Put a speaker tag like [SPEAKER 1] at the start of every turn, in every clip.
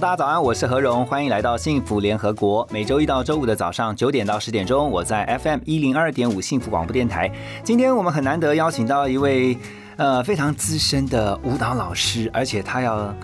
[SPEAKER 1] 大家早安，我是何荣，欢迎来到幸福联合国。每周一到周五的早上九点到十点钟，我在 FM 一零二点五幸福广播电台。今天我们很难得邀请到一位呃非常资深的舞蹈老师，而且他要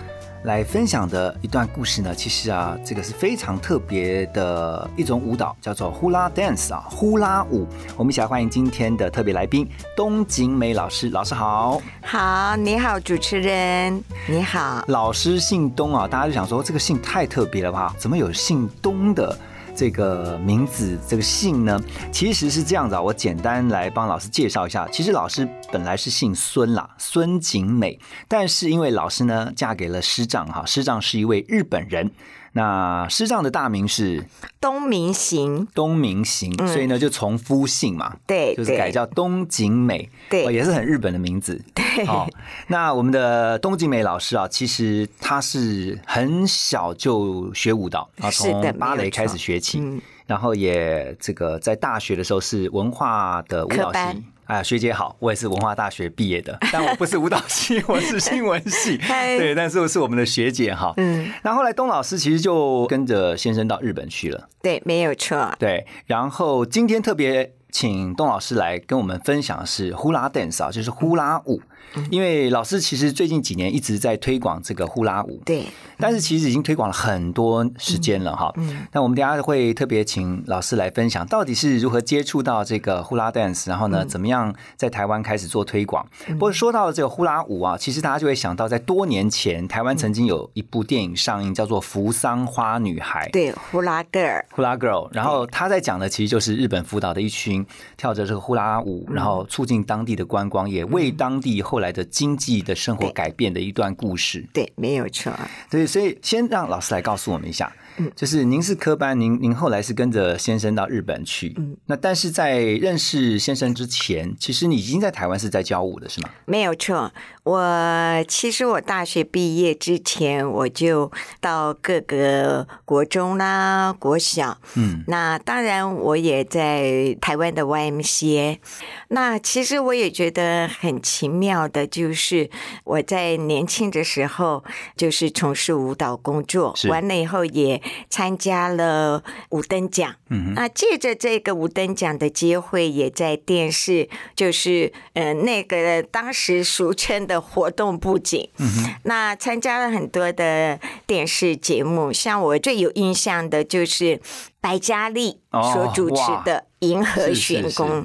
[SPEAKER 1] 来分享的一段故事呢，其实啊，这个是非常特别的一种舞蹈，叫做呼啦 dance 啊，呼啦舞。我们一起来欢迎今天的特别来宾东景美老师，老师好。
[SPEAKER 2] 好，你好，主持人，你好。
[SPEAKER 1] 老师姓东啊，大家就想说这个姓太特别了吧？怎么有姓东的这个名字这个姓呢？其实是这样子啊，我简单来帮老师介绍一下。其实老师本来是姓孙啦，孙景美，但是因为老师呢嫁给了师长哈，师长是一位日本人。那师丈的大名是？
[SPEAKER 2] 东明行，
[SPEAKER 1] 东明行，所以呢就从夫姓嘛，
[SPEAKER 2] 对
[SPEAKER 1] 就是改叫东景美，
[SPEAKER 2] 对。
[SPEAKER 1] 哦也是很日本的名字。
[SPEAKER 2] 对。
[SPEAKER 1] 哦，那我们的东景美老师啊，其实他是很小就学舞蹈啊，从芭蕾开始学起，
[SPEAKER 2] 嗯。
[SPEAKER 1] 然后也这个在大学的时候是文化的舞蹈系。啊，学姐好，我也是文化大学毕业的，但我不是舞蹈系，我是新闻系。
[SPEAKER 2] 嗨
[SPEAKER 1] 对，但是我是我们的学姐哈。
[SPEAKER 2] 嗯，
[SPEAKER 1] 那后来东老师其实就跟着先生到日本去了。
[SPEAKER 2] 对，没有错。
[SPEAKER 1] 对，然后今天特别请东老师来跟我们分享的是呼啦 dance 啊，就是呼啦舞。因为老师其实最近几年一直在推广这个呼啦舞，
[SPEAKER 2] 对，
[SPEAKER 1] 但是其实已经推广了很多时间了哈。
[SPEAKER 2] 嗯。
[SPEAKER 1] 那我们等下会特别请老师来分享，到底是如何接触到这个呼啦 dance，然后
[SPEAKER 2] 嗯。
[SPEAKER 1] 呢，怎么样在台湾开始做推广。不过说到这个呼啦舞啊，其实大家就会想到，在多年前台湾曾经有一部电影上映，叫做《扶桑花女孩》。
[SPEAKER 2] 对，呼啦 girl，，
[SPEAKER 1] 呼啦 girl，然后他在讲的其实就是日本福岛的一群跳着这个呼啦舞，然后促进当地的观光，也为当地后来的经济的生活改变的一段故事。
[SPEAKER 2] 对，没有错。
[SPEAKER 1] 对，所以先让老师来告诉我们一下，就是您是科班，您您后来是跟着先生到日本去，那但是在认识先生之前，其实你已经在台湾是在教舞的是吗？
[SPEAKER 2] 没有错，我其实我大学毕业之前，我就到各个国中啦、国小，
[SPEAKER 1] 嗯，
[SPEAKER 2] 那当然我也在台湾的 YMCA。那其实我也觉得很奇妙的，就是我在年轻的时候就是从事舞蹈工作，完了以后也参加了五等奖。
[SPEAKER 1] 嗯，
[SPEAKER 2] 那借着这个五等奖的机会，也在电视，就是呃那个当时俗称的活动布景，
[SPEAKER 1] 嗯
[SPEAKER 2] 那参加了很多的电视节目，像我最有印象的就是白嘉丽
[SPEAKER 1] 哦
[SPEAKER 2] 所主持的《银河
[SPEAKER 1] 是是
[SPEAKER 2] 玄宫》。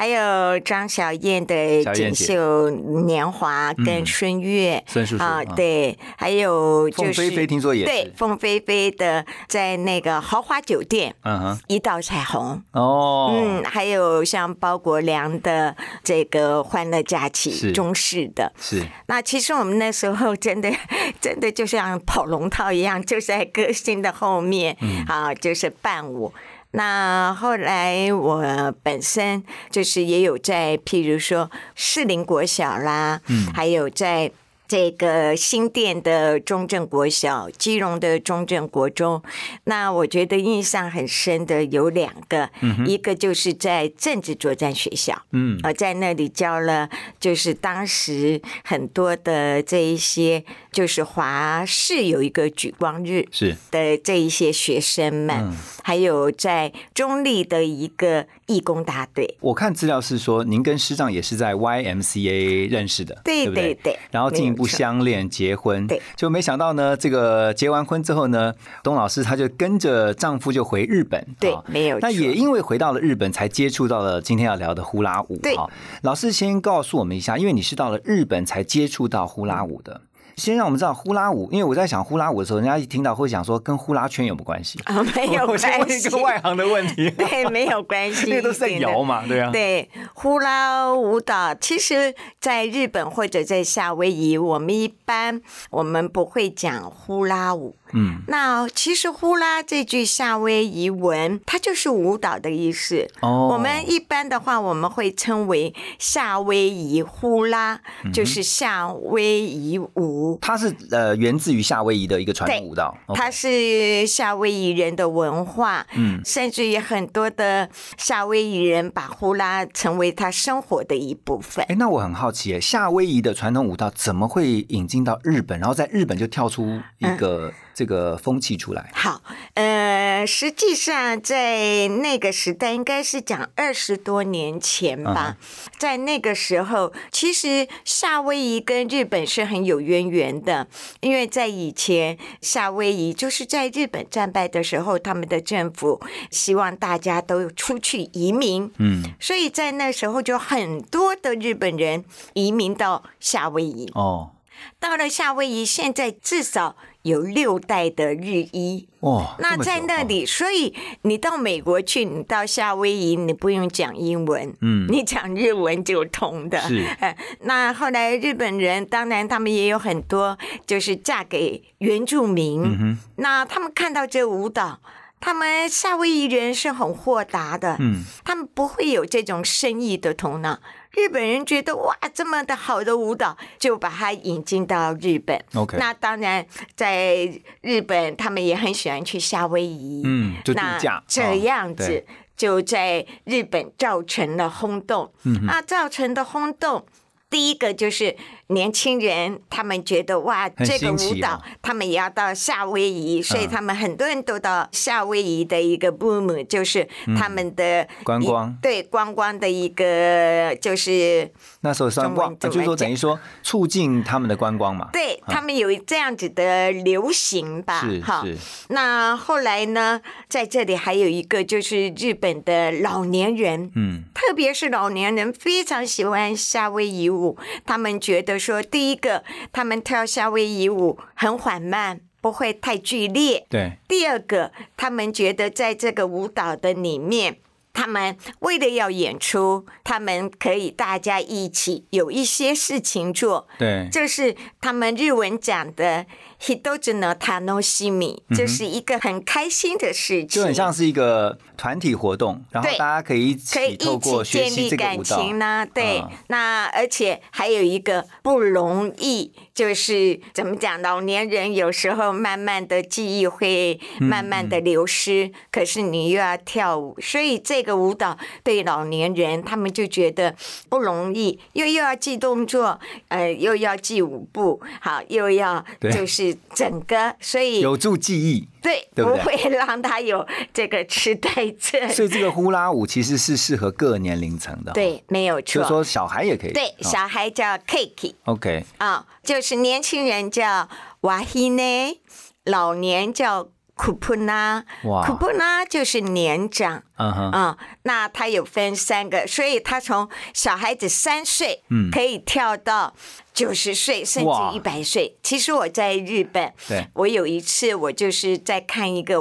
[SPEAKER 2] 还有张小燕的《锦绣年华》跟孙悦，
[SPEAKER 1] 孙叔叔
[SPEAKER 2] 啊，
[SPEAKER 1] 啊
[SPEAKER 2] 对，还有就是
[SPEAKER 1] 凤飞飞听说也，
[SPEAKER 2] 对凤飞飞的在那个豪华酒店，
[SPEAKER 1] 嗯哼，
[SPEAKER 2] 一道彩虹，
[SPEAKER 1] 哦，
[SPEAKER 2] 嗯，还有像包国良的这个《欢乐假期》中式的。
[SPEAKER 1] 是。
[SPEAKER 2] 那其实我们那时候真的 真的就像跑龙套一样，就在歌星的后面，啊，就是伴舞。那后来我本身就是也有在，譬如说士林国小啦，嗯，还有在。这个新店的中正国小、基隆的中正国中，那我觉得印象很深的有两个，一个就是在政治作战学校，
[SPEAKER 1] 嗯。
[SPEAKER 2] 呃，在那里教了，就是当时很多的这一些，就是华视有一个举光日
[SPEAKER 1] 是。
[SPEAKER 2] 的这一些学生们，
[SPEAKER 1] 嗯。
[SPEAKER 2] 还有在中立的一个义工大队，
[SPEAKER 1] 我看资料是说，您跟师长也是在 YMCA 认识的，
[SPEAKER 2] 对
[SPEAKER 1] 不对？
[SPEAKER 2] 对对。
[SPEAKER 1] 然后进一步
[SPEAKER 2] 没有错
[SPEAKER 1] 相恋、结婚，
[SPEAKER 2] 对，
[SPEAKER 1] 就没想到呢，这个结完婚之后呢，董老师她就跟着丈夫就回日本，
[SPEAKER 2] 对
[SPEAKER 1] 啊。
[SPEAKER 2] 没有
[SPEAKER 1] 那也因为回到了日本，才接触到了今天要聊的呼啦舞，
[SPEAKER 2] 对。
[SPEAKER 1] 哈。老师先告诉我们一下，因为你是到了日本才接触到呼啦舞的。先让我们知道呼啦舞，因为我在想呼啦舞的时候，人家一听到会想说跟呼啦圈有没有关系？
[SPEAKER 2] 啊，没有
[SPEAKER 1] 我先问
[SPEAKER 2] 关系
[SPEAKER 1] 一个，外行的问题，
[SPEAKER 2] 对，没有关系，
[SPEAKER 1] 那个都是在摇嘛，对啊，
[SPEAKER 2] 对，呼啦舞蹈，其实在日本或者在夏威夷，我们一般我们不会讲呼啦舞。
[SPEAKER 1] 嗯，
[SPEAKER 2] 那其实呼啦这句夏威夷文，它就是舞蹈的意思。
[SPEAKER 1] 哦，
[SPEAKER 2] 我们一般的话，我们会称为夏威夷呼啦，
[SPEAKER 1] 嗯
[SPEAKER 2] 就是夏威夷舞。
[SPEAKER 1] 它是呃源自于夏威夷的一个传统舞蹈，
[SPEAKER 2] 它是夏威夷人的文化，
[SPEAKER 1] 嗯
[SPEAKER 2] 甚至于很多的夏威夷人把呼啦成为他生活的一部分。
[SPEAKER 1] 哎，那我很好奇，哎，夏威夷的传统舞蹈怎么会引进到日本，然后在日本就跳出一个这个风气出来？
[SPEAKER 2] 好，呃，实际上在那个时代，应该是讲二十多年前吧。在那个时候，其实夏威夷跟日本是很有渊源的，因为在以前，夏威夷就是在日本战败的时候，他们的政府希望大家都出去移民，
[SPEAKER 1] 嗯，
[SPEAKER 2] 所以在那时候就很多的日本人移民到夏威夷。
[SPEAKER 1] 哦，
[SPEAKER 2] 到了夏威夷，现在至少有六代的日裔。
[SPEAKER 1] 哇，
[SPEAKER 2] 那在那里，所以你到美国去，你到夏威夷，你不用讲英文，
[SPEAKER 1] 嗯
[SPEAKER 2] 你讲日文就通的。
[SPEAKER 1] 是
[SPEAKER 2] 呃，那后来日本人，当然他们也有很多，就是嫁给原住民。那他们看到这舞蹈，他们夏威夷人是很豁达的，
[SPEAKER 1] 嗯，
[SPEAKER 2] 他们不会有这种生意的头脑。日本人觉得哇，这么的好的舞蹈，就把它引进到日本。
[SPEAKER 1] OK
[SPEAKER 2] 那当然，在日本他们也很喜欢去夏威夷，
[SPEAKER 1] 嗯，就度
[SPEAKER 2] 那
[SPEAKER 1] 假
[SPEAKER 2] 这样子
[SPEAKER 1] 哦
[SPEAKER 2] 就在日本造成了轰动。
[SPEAKER 1] 嗯
[SPEAKER 2] 那造成的轰动，第一个就是年轻人他们觉得哇，这个舞蹈
[SPEAKER 1] 哦
[SPEAKER 2] 他们也要到夏威夷，所以
[SPEAKER 1] 嗯。
[SPEAKER 2] 他们很多人都到夏威夷的一个 boom，就是他们的
[SPEAKER 1] 嗯。观光。
[SPEAKER 2] 对观光的一个就是
[SPEAKER 1] 那时候算
[SPEAKER 2] 中文
[SPEAKER 1] 旺，就是说等于说促进他们的观光嘛，
[SPEAKER 2] 对他们有这样子的流行吧，
[SPEAKER 1] 是
[SPEAKER 2] 哈。
[SPEAKER 1] 是，
[SPEAKER 2] 那后来呢，在这里还有一个就是日本的老年人，
[SPEAKER 1] 嗯，
[SPEAKER 2] 特别是老年人非常喜欢夏威夷舞，他们觉得说，第一个，他们跳夏威夷舞很缓慢，不会太剧烈；
[SPEAKER 1] 对，
[SPEAKER 2] 第二个，他们觉得在这个舞蹈的里面。他们为了要演出，他们可以大家一起有一些事情做，
[SPEAKER 1] 对，
[SPEAKER 2] 这是他们日文讲的 “hidoji no tanoshimi”，就是一个很开心的事情，
[SPEAKER 1] 就很像是一个团体活动，然后大家可以一
[SPEAKER 2] 可以
[SPEAKER 1] 起透
[SPEAKER 2] 一
[SPEAKER 1] 过学习
[SPEAKER 2] 起建立感情呢。对。
[SPEAKER 1] 嗯，
[SPEAKER 2] 那而且还有一个不容易，就是怎么讲，老年人有时候慢慢的记忆会慢慢的流失，可是你又要跳舞，所以这个舞蹈对老年人他们就觉得不容易，又又要记动作，呃，又要记舞步，好，又要
[SPEAKER 1] 对。
[SPEAKER 2] 就是整个，所以
[SPEAKER 1] 有助记忆。
[SPEAKER 2] 对
[SPEAKER 1] 对不对
[SPEAKER 2] 会让他有这个痴呆症。
[SPEAKER 1] 所以这个呼啦舞其实是适合各年龄层的，，
[SPEAKER 2] 对，没有错。
[SPEAKER 1] 就说小孩也可以。
[SPEAKER 2] 对，
[SPEAKER 1] 哦
[SPEAKER 2] 小孩叫 Kiki
[SPEAKER 1] OK，
[SPEAKER 2] 啊、就是年轻人叫 Wahine，老年叫 Kupuna。
[SPEAKER 1] 哇
[SPEAKER 2] Kupuna 就是年长
[SPEAKER 1] 嗯哼，
[SPEAKER 2] 啊、那它有分三个，所以他从小孩子三岁，
[SPEAKER 1] 嗯
[SPEAKER 2] 可以跳到九十岁，甚至一百岁。其实我在日本，
[SPEAKER 1] 对
[SPEAKER 2] 我有一次我就是在看一个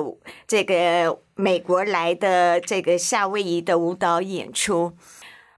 [SPEAKER 2] 这个美国来的这个夏威夷的舞蹈演出。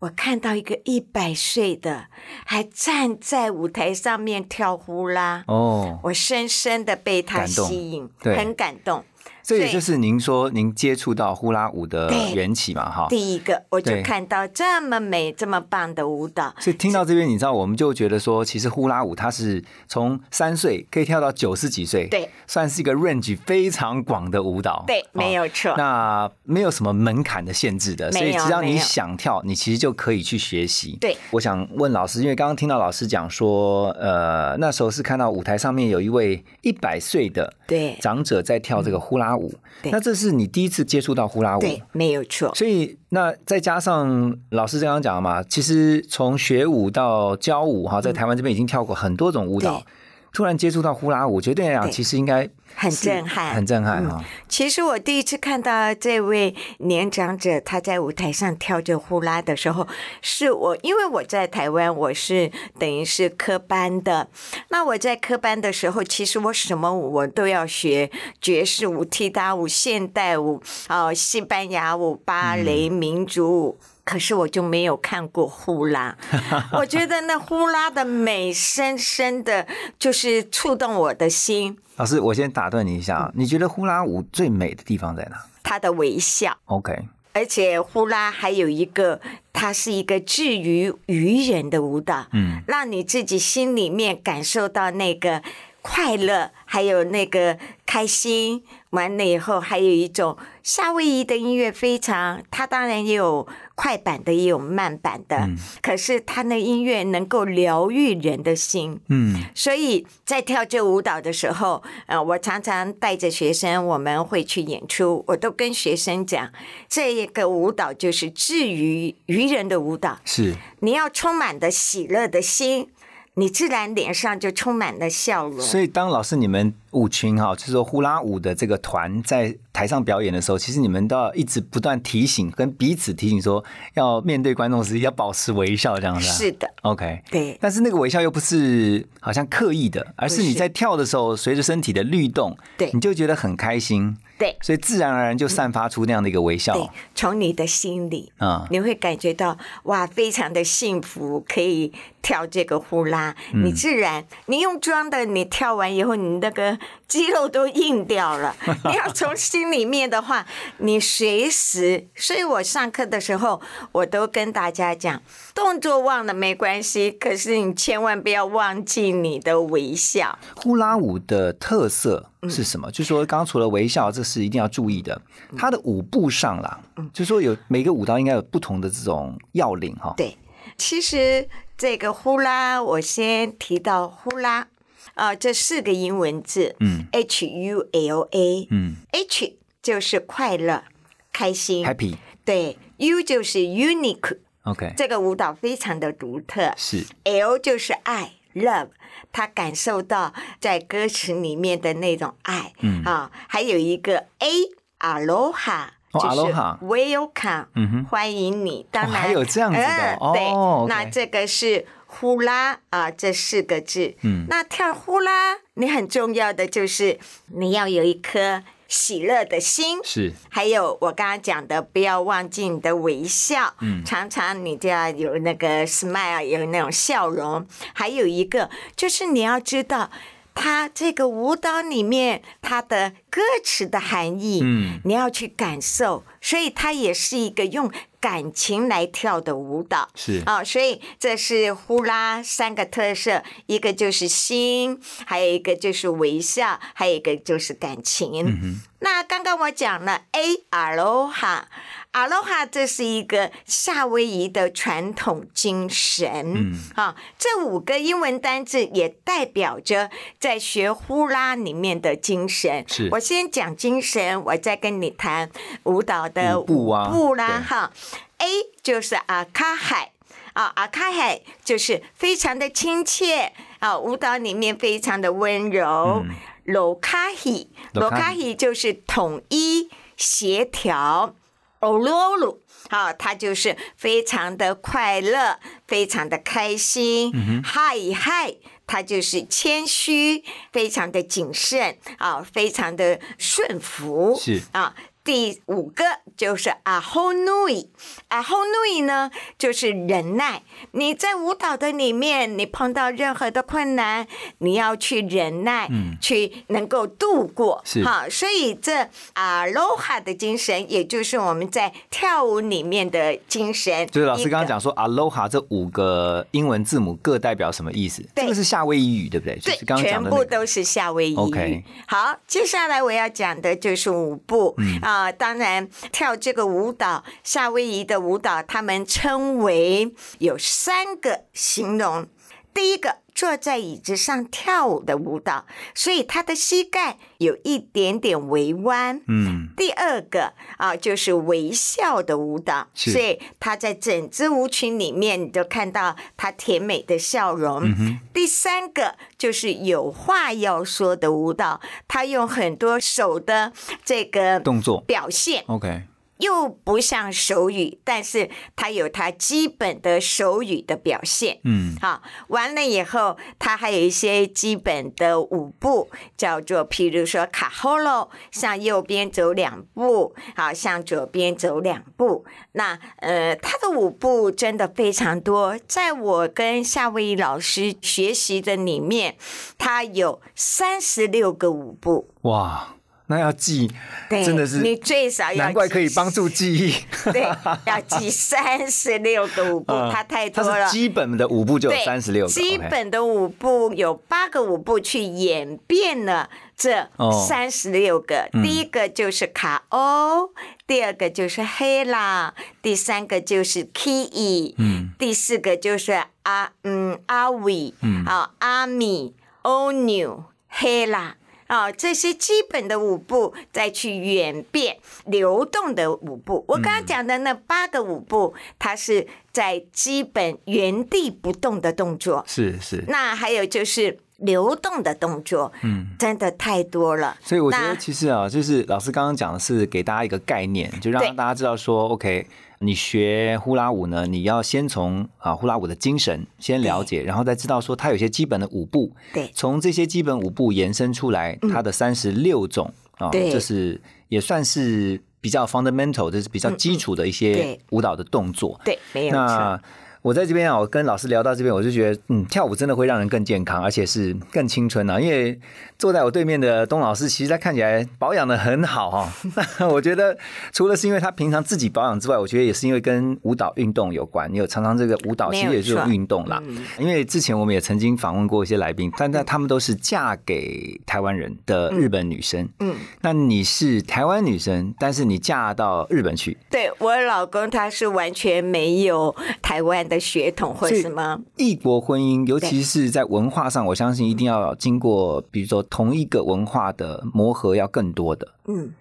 [SPEAKER 2] 我看到一个一百岁的还站在舞台上面跳呼啦，
[SPEAKER 1] 哦，
[SPEAKER 2] 我深深的被他吸引，
[SPEAKER 1] 对。
[SPEAKER 2] 很感动。所以
[SPEAKER 1] 这也就是您说您接触到呼啦舞的缘起嘛，哈。
[SPEAKER 2] 第一个，我就看到这么美、这么棒的舞蹈，
[SPEAKER 1] 所以听到这边，你知道，我们就觉得说，其实呼啦舞它是从三岁可以跳到九十几岁，
[SPEAKER 2] 对，
[SPEAKER 1] 算是一个 range 非常广的舞蹈，
[SPEAKER 2] 对，
[SPEAKER 1] 哦
[SPEAKER 2] 没有错。
[SPEAKER 1] 那没有什么门槛的限制的，所以只要你想跳，你其实就可以去学习。
[SPEAKER 2] 对，
[SPEAKER 1] 我想问老师，因为刚刚听到老师讲说，呃，那时候是看到舞台上面有一位一百岁的
[SPEAKER 2] 对。
[SPEAKER 1] 长者在跳这个呼啦舞，
[SPEAKER 2] 对。
[SPEAKER 1] 那这是你第一次接触到呼啦舞，
[SPEAKER 2] 对，没有错。
[SPEAKER 1] 所以那再加上老师刚刚讲的嘛，其实从学舞到教舞哈，在台湾这边已经跳过很多种舞蹈
[SPEAKER 2] 对，
[SPEAKER 1] 突然接触到呼啦舞，我觉得对你来讲
[SPEAKER 2] 对
[SPEAKER 1] 其实应该
[SPEAKER 2] 很震撼，
[SPEAKER 1] 很震撼啊！
[SPEAKER 2] 其实我第一次看到这位年长者他在舞台上跳着呼啦的时候，是我因为我在台湾，我是等于是科班的。那我在科班的时候，其实我什么舞我都要学，爵士舞、踢踏舞、现代舞、哦，西班牙舞、芭蕾、民族舞。可是我就没有看过呼啦，我觉得那呼啦的美深深的，就是触动我的心。
[SPEAKER 1] 老师，我先打断你一下，你觉得呼啦舞最美的地方在哪？
[SPEAKER 2] 他的微笑。
[SPEAKER 1] OK。
[SPEAKER 2] 而且呼啦还有一个，它是一个治愈愚人的舞蹈，嗯，让你自己心里面感受到那个快乐，还有那个开心。完了以后，还有一种夏威夷的音乐，非常，它当然也有快板的，也有慢板的，可是他的音乐能够疗愈人的心。嗯，所以在跳这舞蹈的时候，呃，我常常带着学生，我们会去演出，我都跟学生讲，这个舞蹈就是治愈愚人的舞蹈，
[SPEAKER 1] 是
[SPEAKER 2] 你要充满的喜乐的心。你自然脸上就充满了笑容。
[SPEAKER 1] 所以，当老师你们舞群哈，就是说呼啦舞的这个团在台上表演的时候，其实你们都要一直不断提醒，跟彼此提醒说，要面对观众时要保持微笑，这样子。
[SPEAKER 2] 是的
[SPEAKER 1] ，OK，
[SPEAKER 2] 对。
[SPEAKER 1] 但是那个微笑又不是好像刻意的，而是你在跳的时候，随着身体的律动，
[SPEAKER 2] 对，
[SPEAKER 1] 你就觉得很开心。
[SPEAKER 2] 对，
[SPEAKER 1] 所以自然而然就散发出那样的一个微笑。
[SPEAKER 2] 对，从你的心里啊，你会感觉到哇，非常的幸福，可以跳这个呼啦。你自然，你用装的，你跳完以后，你那个肌肉都硬掉了。你要从心里面的话，你随时。所以我上课的时候，我都跟大家讲，动作忘了没关系，可是你千万不要忘记你的微笑。
[SPEAKER 1] 呼啦舞的特色。是什么？就是说，刚刚除了微笑，这是一定要注意的。它的舞步上啦，就是说有每个舞蹈应该有不同的这种要领哈。
[SPEAKER 2] 对，其实这个呼啦，我先提到呼啦啊，这四个英文字，嗯，H U L A，嗯，H 就是快乐、开心
[SPEAKER 1] ，Happy，
[SPEAKER 2] 对，U 就是 Unique，OK，
[SPEAKER 1] 这
[SPEAKER 2] 个舞蹈非常的独特，
[SPEAKER 1] 是
[SPEAKER 2] ，L 就是爱。Love，他感受到在歌词里面的那种爱，嗯。啊，还有一个 A，Aloha，就是 Welcome，嗯哼，欢迎你。当然
[SPEAKER 1] 还有这样子的，
[SPEAKER 2] 对，那这个是呼啦啊，这四个字，嗯，那跳呼啦，你很重要的就是你要有一颗。喜乐的心
[SPEAKER 1] 是，
[SPEAKER 2] 还有我刚刚讲的，不要忘记你的微笑。嗯，常常你就要有那个 smile，有那种笑容。还有一个就是你要知道，它这个舞蹈里面它的歌词的含义，嗯，你要去感受。所以它也是一个用。感情来跳的舞蹈
[SPEAKER 1] 是
[SPEAKER 2] 啊，所以这是呼啦三个特色，一个就是心，还有一个就是微笑，还有一个就是感情。那刚刚我讲了 A Aloha。阿罗哈，这是一个夏威夷的传统精神。嗯，好，这五个英文单字也代表着在学呼啦里面的精神。
[SPEAKER 1] 是，
[SPEAKER 2] 我先讲精神，我再跟你谈舞蹈的
[SPEAKER 1] 舞步
[SPEAKER 2] 啦。哈，A 就是阿卡海啊，阿卡海就是非常的亲切啊，舞蹈里面非常的温柔。罗卡希，罗卡希就是统一协调。欧罗鲁，好，他就是非常的快乐，非常的开心。嗨嗨，他就是谦虚，非常的谨慎，啊，非常的顺服。
[SPEAKER 1] 是
[SPEAKER 2] 啊。第五个就是阿后努伊，阿后努伊呢就是忍耐。你在舞蹈的里面，你碰到任何的困难，你要去忍耐，嗯去能够度过。
[SPEAKER 1] 是
[SPEAKER 2] 好，所以这阿罗哈的精神，也就是我们在跳舞里面的精神。
[SPEAKER 1] 就是老师刚刚讲说阿罗哈这五个英文字母各代表什么意思？这个是夏威夷语，对不对？
[SPEAKER 2] 对，全部都是夏威夷语。
[SPEAKER 1] OK，
[SPEAKER 2] 好，接下来我要讲的就是舞步。啊，啊当然，跳这个舞蹈，夏威夷的舞蹈，他们称为有三个形容。第一个坐在椅子上跳舞的舞蹈，所以他的膝盖有一点点微弯。
[SPEAKER 1] 嗯，
[SPEAKER 2] 第二个啊，就是微笑的舞蹈，所以他在整支舞群里面，你都看到他甜美的笑容。嗯第三个就是有话要说的舞蹈，他用很多手的这个
[SPEAKER 1] 动作。
[SPEAKER 2] 表现
[SPEAKER 1] ，OK，
[SPEAKER 2] 又不像手语，但是它有它基本的手语的表现。
[SPEAKER 1] 嗯，
[SPEAKER 2] 好，完了以后，它还有一些基本的舞步，叫做譬如说卡后喽，向右边走两步，好，向左边走两步。那呃，它的舞步真的非常多，在我跟夏威夷老师学习的里面，它有三十六个舞步。
[SPEAKER 1] 哇，那要记，真的是
[SPEAKER 2] 你最少要
[SPEAKER 1] 难怪可以帮助记忆。
[SPEAKER 2] 对，要记三十六个舞步，
[SPEAKER 1] 嗯
[SPEAKER 2] 它太多了。
[SPEAKER 1] 基本的舞步就有，三十六个，
[SPEAKER 2] 基本的舞步有八个舞步去演变了这
[SPEAKER 1] 哦
[SPEAKER 2] 三十六个。
[SPEAKER 1] 嗯
[SPEAKER 2] 第一个就是卡欧，第二个就是黑啦，第三个就是 key，
[SPEAKER 1] 嗯，
[SPEAKER 2] 第四个就是阿嗯阿伟，
[SPEAKER 1] 嗯
[SPEAKER 2] 啊阿米欧纽黑啦。啊，这些基本的舞步再去演变流动的舞步。我刚刚讲的那八个舞步，它是在基本原地不动的动作。
[SPEAKER 1] 是是，
[SPEAKER 2] 那还有就是流动的动作，
[SPEAKER 1] 嗯。
[SPEAKER 2] 真的太多了。
[SPEAKER 1] 所以我觉得其实啊，就是老师刚刚讲的是给大家一个概念，就让大家知道说，OK，你学呼啦舞呢，你要先从啊呼啦舞的精神先了解，然后再知道说它有些基本的舞步，
[SPEAKER 2] 对。
[SPEAKER 1] 从这些基本舞步延伸出来，它的三十六种啊，
[SPEAKER 2] 对。
[SPEAKER 1] 这是也算是比较 fundamental，这是比较基础的一些舞蹈的动作。
[SPEAKER 2] 对，没有错。
[SPEAKER 1] 那我在这边啊，我跟老师聊到这边，我就觉得，嗯，跳舞真的会让人更健康，而且是更青春啊。因为坐在我对面的东老师，其实他看起来保养的很好哈、那我觉得除了是因为他平常自己保养之外，我觉得也是因为跟舞蹈运动有关。你有常常这个舞蹈其实也是种运动啦。因为之前我们也曾经访问过一些来宾，但但他们都是嫁给台湾人的日本女生。
[SPEAKER 2] 嗯，
[SPEAKER 1] 那你是台湾女生，但是你嫁到日本去，
[SPEAKER 2] 对我老公他是完全没有台湾的血统或什么，
[SPEAKER 1] 异国婚姻，尤其是在文化上，我相信一定要经过，比如说同一个文化的磨合，要更多的。
[SPEAKER 2] 嗯，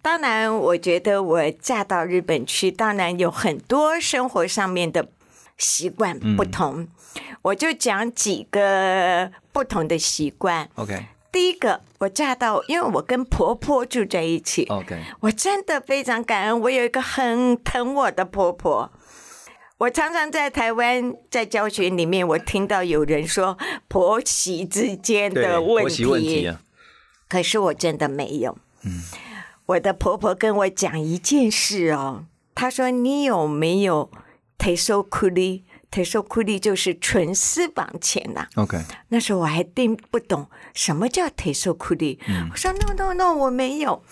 [SPEAKER 2] 当然，我觉得我嫁到日本去，当然有很多生活上面的习惯不同，我就讲几个不同的习惯。
[SPEAKER 1] OK
[SPEAKER 2] 第一个，我嫁到，因为我跟婆婆住在一起
[SPEAKER 1] ，OK，
[SPEAKER 2] 我真的非常感恩，我有一个很疼我的婆婆。我常常在台湾在教学里面，我听到有人说婆媳之间，的问
[SPEAKER 1] 婆媳问题啊，
[SPEAKER 2] 可是我真的没有。我的婆婆跟我讲一件事哦，她说：“你有没有 e t e s o k u l i 就是纯私房钱呐、
[SPEAKER 1] OK，
[SPEAKER 2] 那时候我还听不懂什么叫 e k u l i 我说 No No No，我没有。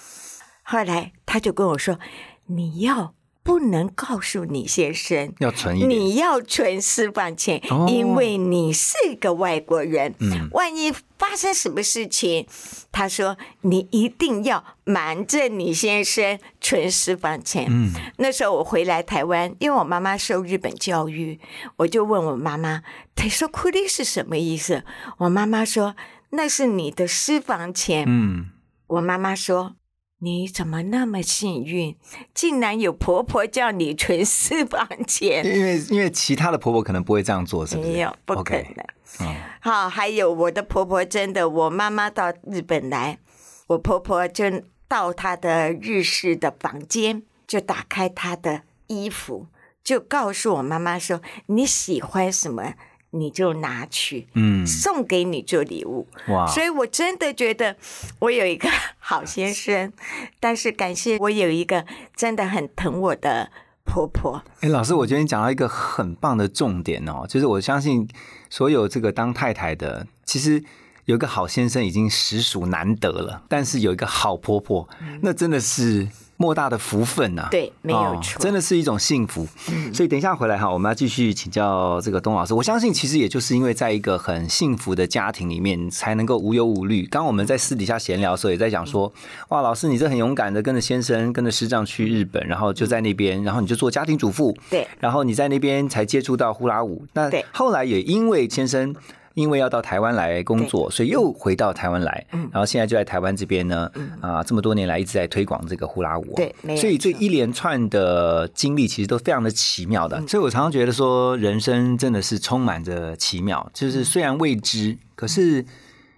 [SPEAKER 2] 后来她就跟我说：“你要不能告诉你先生，
[SPEAKER 1] 要存。
[SPEAKER 2] 你要存私房钱，
[SPEAKER 1] 哦
[SPEAKER 2] 因为你是一个外国人。
[SPEAKER 1] 嗯
[SPEAKER 2] 万一发生什么事情，他说你一定要瞒着你先生存私房钱。
[SPEAKER 1] 嗯，
[SPEAKER 2] 那时候我回来台湾，因为我妈妈受日本教育，我就问我妈妈 e k u l i 是什么意思？我妈妈说那是你的私房钱。
[SPEAKER 1] 嗯，
[SPEAKER 2] 我妈妈说：“你怎么那么幸运，竟然有婆婆叫你存私房钱？
[SPEAKER 1] 因为因为其他的婆婆可能不会这样做，是不是？
[SPEAKER 2] 没有，不可能。
[SPEAKER 1] 嗯
[SPEAKER 2] 好，还有我的婆婆真的，我妈妈到日本来，我婆婆就到她的日式的房间，就打开她的衣服，就告诉我妈妈说：你喜欢什么你就拿去，
[SPEAKER 1] 嗯，
[SPEAKER 2] 送给你做礼物。
[SPEAKER 1] 哇，
[SPEAKER 2] 所以我真的觉得我有一个 好先生，但是感谢我有一个真的很疼我的婆婆。
[SPEAKER 1] 哎，老师，我觉得你讲到一个很棒的重点哦，就是我相信所有这个当太太的，其实有一个好先生已经实属难得了，但是有一个好婆婆，那真的是莫大的福分呐、
[SPEAKER 2] 对，没有
[SPEAKER 1] 哦
[SPEAKER 2] 错，
[SPEAKER 1] 真的是一种幸福。所以等一下回来哈，我们要继续请教这个东老师。我相信其实也就是因为在一个很幸福的家庭里面，才能够无忧无虑。刚刚我们在私底下闲聊的时候，也在讲说，哇，老师你这很勇敢的跟着先生、跟着师丈去日本，然后就在那边，然后你就做家庭主妇，
[SPEAKER 2] 对
[SPEAKER 1] 然后你在那边才接触到呼啦舞。那
[SPEAKER 2] 对
[SPEAKER 1] 后来也因为先生。因为要到台湾来工作，所以又回到台湾来，
[SPEAKER 2] 嗯。
[SPEAKER 1] 然后现在就在台湾这边呢，啊，这么多年来一直在推广这个呼啦舞哦，
[SPEAKER 2] 对
[SPEAKER 1] 所以这一连串的经历其实都非常的奇妙
[SPEAKER 2] 嗯。
[SPEAKER 1] 的，所以我常常觉得说，人生真的是充满着奇妙，就是虽然未知，可是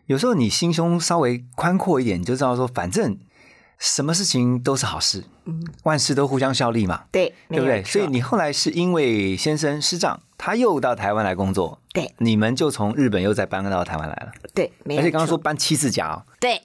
[SPEAKER 1] 有时候你心胸稍微宽阔一点，你就知道说，反正什么事情都是好事，万事都互相效力嘛，
[SPEAKER 2] 对，
[SPEAKER 1] 对不对？所以你后来是因为先生师长他又到台湾来工作，
[SPEAKER 2] 对。
[SPEAKER 1] 你们就从日本又再搬到台湾来了，
[SPEAKER 2] 对，没
[SPEAKER 1] 而且刚刚说搬七次家哦，
[SPEAKER 2] 对，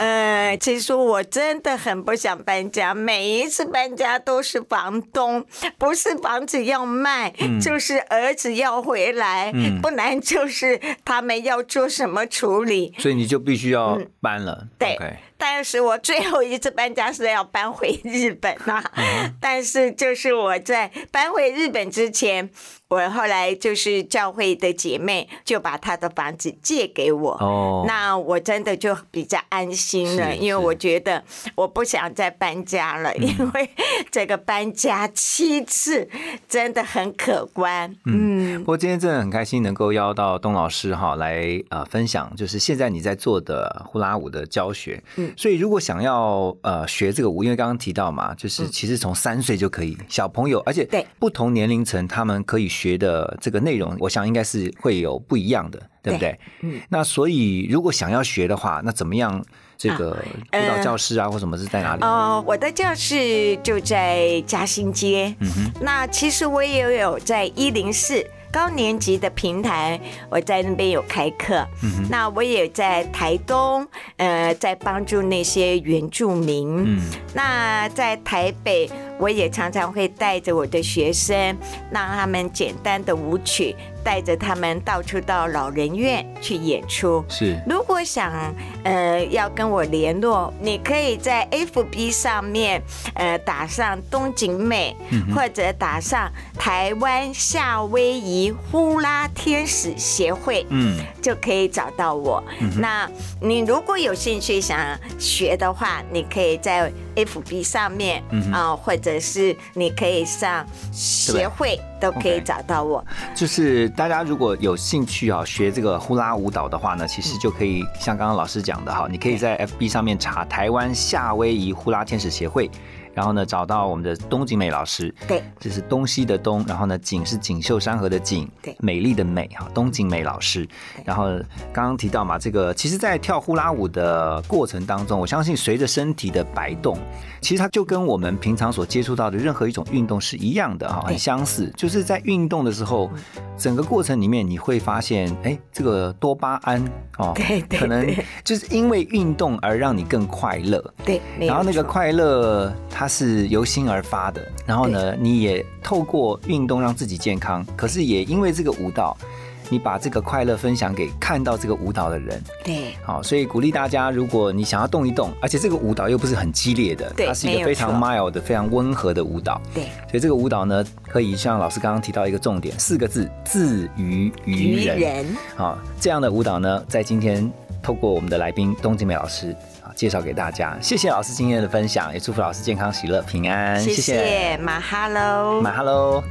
[SPEAKER 2] 呃，其实我真的很不想搬家，每一次搬家都是房东，不是房子要卖，
[SPEAKER 1] 嗯。
[SPEAKER 2] 就是儿子要回来，不然就是他们要做什么处理。
[SPEAKER 1] 所以你就必须要搬了，
[SPEAKER 2] 嗯。对但是我最后一次搬家是要搬回日本啊，
[SPEAKER 1] 嗯
[SPEAKER 2] 但是就是我在搬回日本之前，我后来就是教会的姐妹就把她的房子借给我，
[SPEAKER 1] 哦。
[SPEAKER 2] 那我真的就比较安心了，因为我觉得我不想再搬家了，
[SPEAKER 1] 嗯。
[SPEAKER 2] 因为这个搬家七次真的很可观。嗯，
[SPEAKER 1] 不过今天真的很开心能够邀到东老师哈来呃分享，就是现在你在做的呼啦舞的教学。嗯，所以如果想要呃学这个舞，因为刚刚提到嘛，就是其实从三岁就可以，小朋友，而且
[SPEAKER 2] 对。
[SPEAKER 1] 不同年龄层他们可以学的这个内容，我想应该是会有不一样的，对不对？嗯，那所以如果想要学的话，那怎么样？这个舞蹈教室啊，或什么是在哪里？
[SPEAKER 2] 哦，我的教室就在嘉兴街。嗯哼，那其实我也有在一零四。高年级的平台，我在那边有开课。嗯、那我也在台东，呃，在帮助那些原住民。嗯，那在台北，我也常常会带着我的学生，让他们简单的舞曲，带着他们到处到老人院去演出。
[SPEAKER 1] 是。
[SPEAKER 2] 如果想呃要跟我联络，你可以在 FB 上面呃打上东景美，或者打上台湾夏威夷呼啦天使协会，
[SPEAKER 1] 嗯，
[SPEAKER 2] 就可以找到我。那你如果有兴趣想学的话，你可以在 FB 上面啊、或者是你可以上协会，都可以找到我。
[SPEAKER 1] 就是大家如果有兴趣啊学这个呼啦舞蹈的话呢，其实就可以像刚刚老师讲的哈，你可以在 FB 上面查台湾夏威夷呼啦天使协会。然后呢，找到我们的东景美老师，
[SPEAKER 2] 对，
[SPEAKER 1] 这是东西的东，然后呢，景是锦绣山河的景，
[SPEAKER 2] 对。
[SPEAKER 1] 美丽的美哈，东景美老师。然后刚刚提到嘛，这个其实，在跳呼啦舞的过程当中，我相信随着身体的摆动，其实它就跟我们平常所接触到的任何一种运动是一样的哈，很相似。就是在运动的时候，整个过程里面你会发现，哎，这个多巴胺哦，
[SPEAKER 2] 对对
[SPEAKER 1] 可能就是因为运动而让你更快乐。
[SPEAKER 2] 对，
[SPEAKER 1] 然后那个快乐它是由心而发的，然后呢，你也透过运动让自己健康，可是也因为这个舞蹈，你把这个快乐分享给看到这个舞蹈的人。
[SPEAKER 2] 对。
[SPEAKER 1] 好，所以鼓励大家，如果你想要动一动，而且这个舞蹈又不是很激烈的，
[SPEAKER 2] 对
[SPEAKER 1] 它是一个非常 mild 的、非常温和的舞蹈。
[SPEAKER 2] 对，
[SPEAKER 1] 所以这个舞蹈呢，可以像老师刚刚提到一个重点，四个字：自娱于
[SPEAKER 2] 人。
[SPEAKER 1] 好，这样的舞蹈呢，在今天透过我们的来宾东景美老师啊介绍给大家。谢谢老师今天的分享，也祝福老师健康、喜乐、平安。
[SPEAKER 2] 谢谢马哈喽。
[SPEAKER 1] 马哈喽。